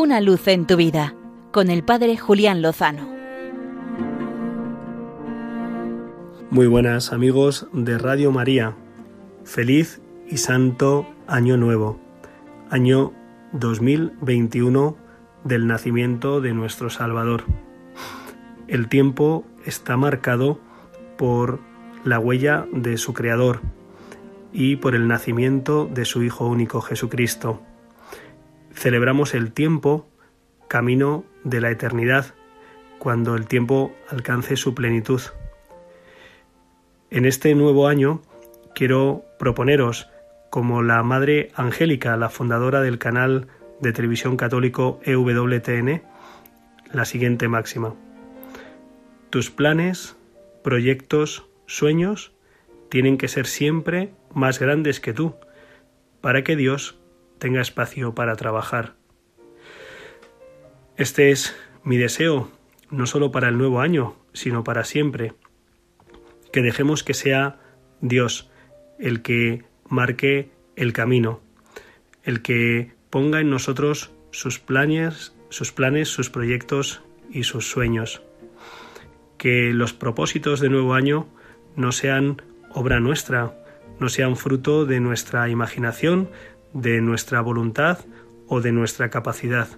Una luz en tu vida con el Padre Julián Lozano. Muy buenas amigos de Radio María. Feliz y santo año nuevo. Año 2021 del nacimiento de nuestro Salvador. El tiempo está marcado por la huella de su Creador y por el nacimiento de su Hijo único Jesucristo celebramos el tiempo, camino de la eternidad, cuando el tiempo alcance su plenitud. En este nuevo año quiero proponeros, como la Madre Angélica, la fundadora del canal de televisión católico EWTN, la siguiente máxima. Tus planes, proyectos, sueños tienen que ser siempre más grandes que tú, para que Dios tenga espacio para trabajar. Este es mi deseo, no solo para el nuevo año, sino para siempre. Que dejemos que sea Dios el que marque el camino, el que ponga en nosotros sus planes, sus planes, sus proyectos y sus sueños. Que los propósitos de nuevo año no sean obra nuestra, no sean fruto de nuestra imaginación, de nuestra voluntad o de nuestra capacidad,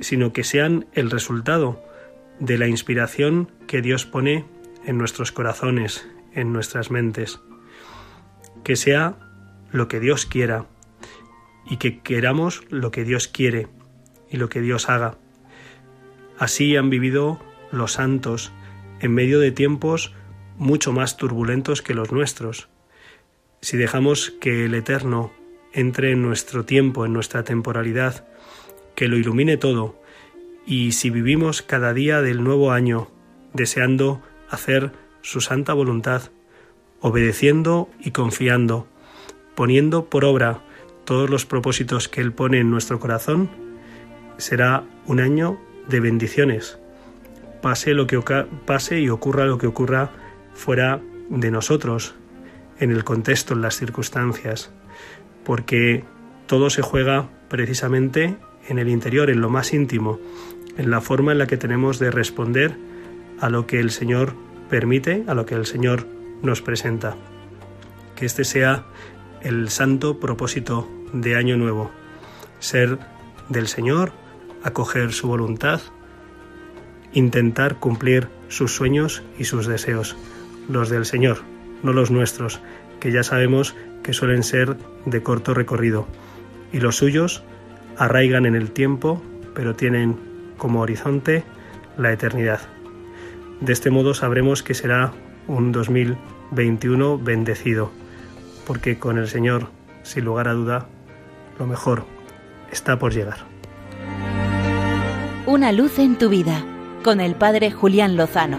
sino que sean el resultado de la inspiración que Dios pone en nuestros corazones, en nuestras mentes. Que sea lo que Dios quiera y que queramos lo que Dios quiere y lo que Dios haga. Así han vivido los santos en medio de tiempos mucho más turbulentos que los nuestros. Si dejamos que el Eterno entre en nuestro tiempo, en nuestra temporalidad, que lo ilumine todo, y si vivimos cada día del nuevo año deseando hacer su santa voluntad, obedeciendo y confiando, poniendo por obra todos los propósitos que Él pone en nuestro corazón, será un año de bendiciones. Pase lo que pase y ocurra lo que ocurra fuera de nosotros, en el contexto, en las circunstancias porque todo se juega precisamente en el interior, en lo más íntimo, en la forma en la que tenemos de responder a lo que el Señor permite, a lo que el Señor nos presenta. Que este sea el santo propósito de Año Nuevo, ser del Señor, acoger su voluntad, intentar cumplir sus sueños y sus deseos, los del Señor, no los nuestros, que ya sabemos que suelen ser de corto recorrido, y los suyos arraigan en el tiempo, pero tienen como horizonte la eternidad. De este modo sabremos que será un 2021 bendecido, porque con el Señor, sin lugar a duda, lo mejor está por llegar. Una luz en tu vida, con el Padre Julián Lozano.